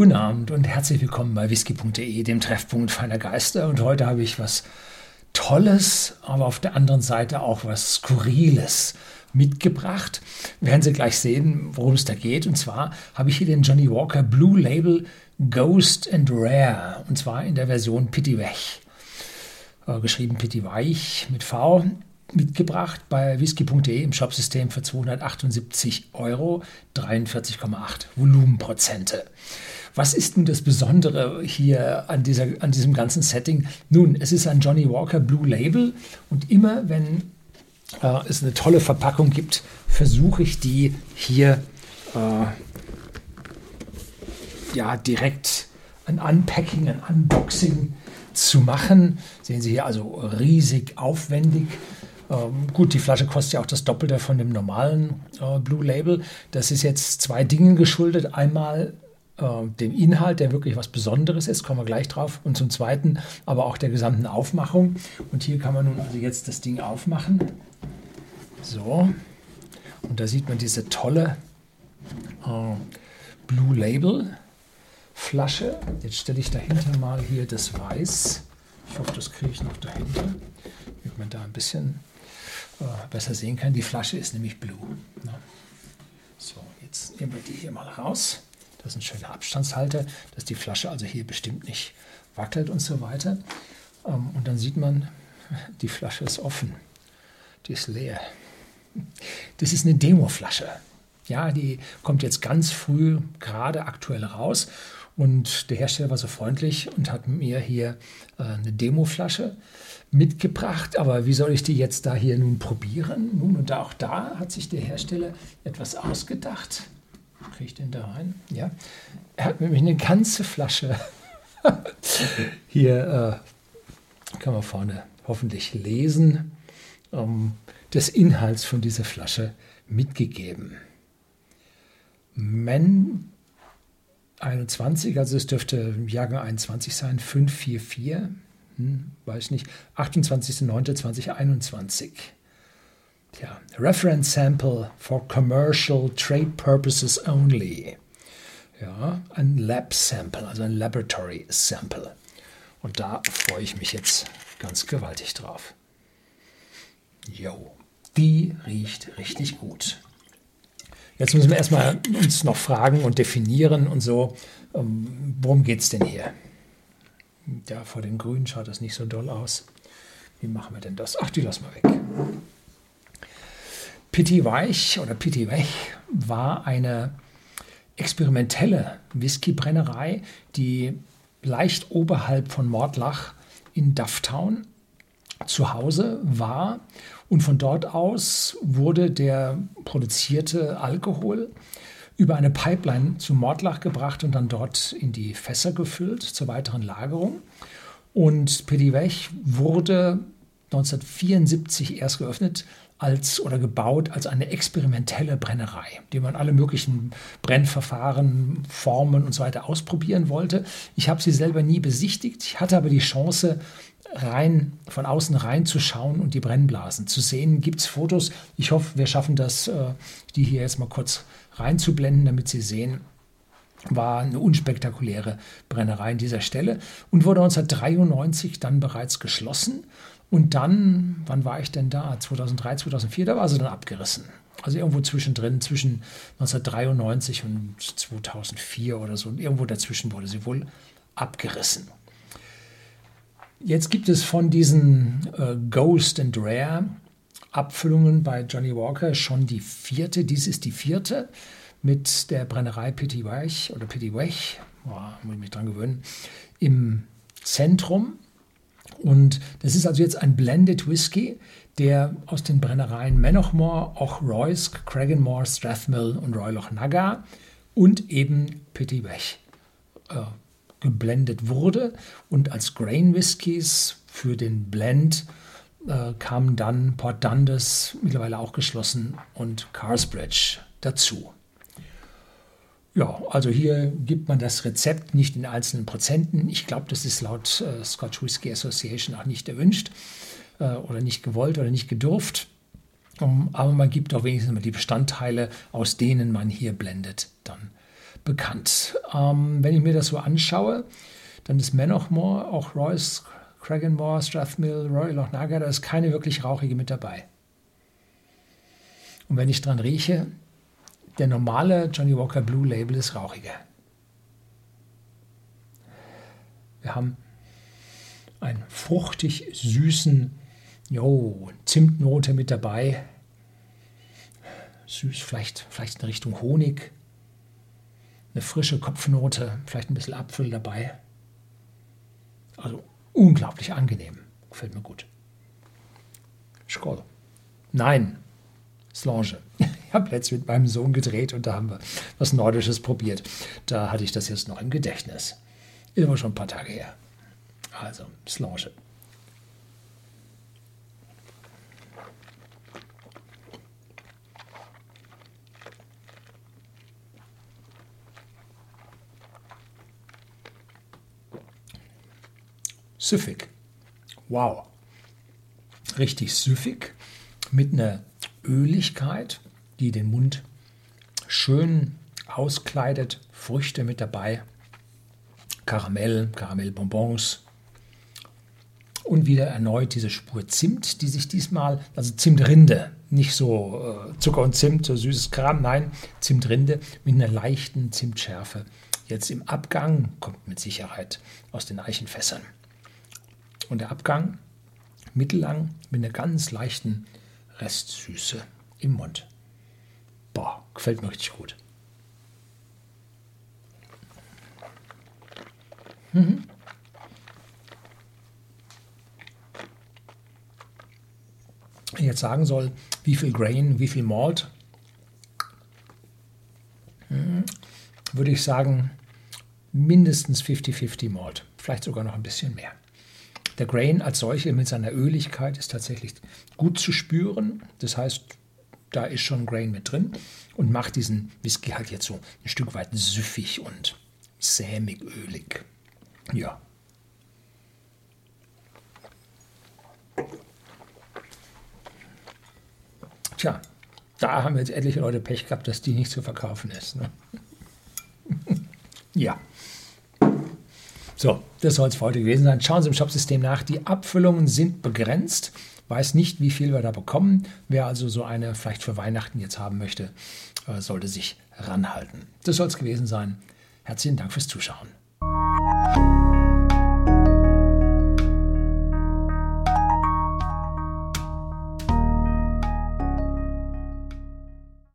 Guten Abend und herzlich willkommen bei whisky.de, dem Treffpunkt feiner Geister. Und heute habe ich was Tolles, aber auf der anderen Seite auch was Skurriles mitgebracht. Werden Sie gleich sehen, worum es da geht. Und zwar habe ich hier den Johnny Walker Blue Label Ghost and Rare. Und zwar in der Version Pity Wech. Äh, geschrieben Pity Weich mit V mitgebracht bei whisky.de im Shopsystem für 278 Euro, 43,8 Volumenprozente. Was ist nun das Besondere hier an, dieser, an diesem ganzen Setting? Nun, es ist ein Johnny Walker Blue Label und immer wenn äh, es eine tolle Verpackung gibt, versuche ich die hier äh, ja, direkt ein Unpacking, ein Unboxing zu machen. Sehen Sie hier also riesig aufwendig. Ähm, gut, die Flasche kostet ja auch das Doppelte von dem normalen äh, Blue Label. Das ist jetzt zwei Dingen geschuldet. Einmal dem Inhalt, der wirklich was Besonderes ist, kommen wir gleich drauf. Und zum Zweiten aber auch der gesamten Aufmachung. Und hier kann man nun also jetzt das Ding aufmachen. So. Und da sieht man diese tolle äh, Blue Label Flasche. Jetzt stelle ich dahinter mal hier das Weiß. Ich hoffe, das kriege ich noch dahinter, damit man da ein bisschen äh, besser sehen kann. Die Flasche ist nämlich blue. Ne? So, jetzt nehmen wir die hier mal raus. Das ist ein schöner Abstandshalter, dass die Flasche also hier bestimmt nicht wackelt und so weiter. Ähm, und dann sieht man, die Flasche ist offen. Die ist leer. Das ist eine Demoflasche. Ja, die kommt jetzt ganz früh, gerade aktuell raus. Und der Hersteller war so freundlich und hat mir hier äh, eine Demoflasche mitgebracht. Aber wie soll ich die jetzt da hier nun probieren? Nun, und auch da hat sich der Hersteller etwas ausgedacht. Kriege ich den da rein? Ja. Er hat nämlich eine ganze Flasche. Hier äh, kann man vorne hoffentlich lesen, ähm, des Inhalts von dieser Flasche mitgegeben. Men 21, also es dürfte Jahrgang 21 sein, 544, hm, weiß nicht, 28.09.2021. Tja, Reference Sample for Commercial Trade Purposes Only. Ja, ein Lab Sample, also ein Laboratory Sample. Und da freue ich mich jetzt ganz gewaltig drauf. Jo, die riecht richtig gut. Jetzt müssen wir erstmal uns noch fragen und definieren und so, ähm, worum geht es denn hier? Ja, vor den Grünen schaut das nicht so doll aus. Wie machen wir denn das? Ach, die lassen wir weg. Pitti Weich oder Pitti Wech war eine experimentelle Whiskybrennerei, die leicht oberhalb von Mordlach in Dufftown zu Hause war und von dort aus wurde der produzierte Alkohol über eine Pipeline zu Mordlach gebracht und dann dort in die Fässer gefüllt zur weiteren Lagerung. Und Pedivech wurde 1974 erst geöffnet als oder gebaut als eine experimentelle Brennerei, die man alle möglichen Brennverfahren, Formen und so weiter ausprobieren wollte. Ich habe sie selber nie besichtigt. Ich hatte aber die Chance, rein von außen reinzuschauen und die Brennblasen zu sehen. Gibt es Fotos? Ich hoffe, wir schaffen das, äh, die hier jetzt mal kurz reinzublenden, damit Sie sehen, war eine unspektakuläre Brennerei an dieser Stelle und wurde 1993 dann bereits geschlossen und dann, wann war ich denn da? 2003, 2004, da war sie dann abgerissen. Also irgendwo zwischendrin, zwischen 1993 und 2004 oder so. Irgendwo dazwischen wurde sie wohl abgerissen. Jetzt gibt es von diesen äh, Ghost and Rare Abfüllungen bei Johnny Walker schon die vierte. Dies ist die vierte mit der Brennerei Pitty Weich oder Pitty Wech, muss ich mich dran gewöhnen, im Zentrum und das ist also jetzt ein Blended Whisky, der aus den Brennereien Manochmore, Roysk, Craigenmore, Strathmill und Royloch Naga und eben Pittywech äh, geblendet wurde. Und als Grain Whiskys für den Blend äh, kamen dann Port Dundas, mittlerweile auch geschlossen, und Carsbridge dazu. Ja, also hier gibt man das Rezept nicht in einzelnen Prozenten. Ich glaube, das ist laut äh, Scotch Whisky Association auch nicht erwünscht äh, oder nicht gewollt oder nicht gedurft. Um, aber man gibt auch wenigstens mal die Bestandteile, aus denen man hier blendet, dann bekannt. Ähm, wenn ich mir das so anschaue, dann ist Manochmore, auch Royce, Craigenmore, Strathmill, Royal Lochnagar, da ist keine wirklich rauchige mit dabei. Und wenn ich dran rieche, der normale Johnny Walker Blue Label ist rauchiger. Wir haben einen fruchtig süßen jo, Zimtnote mit dabei. Süß, vielleicht, vielleicht in Richtung Honig. Eine frische Kopfnote, vielleicht ein bisschen Apfel dabei. Also unglaublich angenehm. Gefällt mir gut. Skoll. Nein, Slange. Ich habe jetzt mit meinem Sohn gedreht und da haben wir was Nordisches probiert. Da hatte ich das jetzt noch im Gedächtnis. Ist aber schon ein paar Tage her. Also, Slange. Süffig. Wow. Richtig süffig mit einer Öligkeit, die den Mund schön auskleidet. Früchte mit dabei. Karamell, Karamellbonbons. Und wieder erneut diese Spur Zimt, die sich diesmal, also Zimtrinde, nicht so äh, Zucker und Zimt, so süßes Kram, nein, Zimtrinde mit einer leichten Zimtschärfe. Jetzt im Abgang kommt mit Sicherheit aus den Eichenfässern. Und der Abgang mittellang mit einer ganz leichten Restsüße im Mund. Gefällt mir richtig gut. Mhm. Jetzt sagen soll, wie viel Grain, wie viel Malt, mhm, würde ich sagen, mindestens 50-50 Malt, vielleicht sogar noch ein bisschen mehr. Der Grain als solche mit seiner Öligkeit ist tatsächlich gut zu spüren. Das heißt, da ist schon Grain mit drin und macht diesen Whisky halt jetzt so ein Stück weit süffig und sämig ölig. Ja. Tja, da haben jetzt etliche Leute Pech gehabt, dass die nicht zu verkaufen ist. Ne? ja. So, das soll es für heute gewesen sein. Schauen Sie im Shopsystem nach. Die Abfüllungen sind begrenzt. Weiß nicht, wie viel wir da bekommen. Wer also so eine vielleicht für Weihnachten jetzt haben möchte, äh, sollte sich ranhalten. Das soll es gewesen sein. Herzlichen Dank fürs Zuschauen.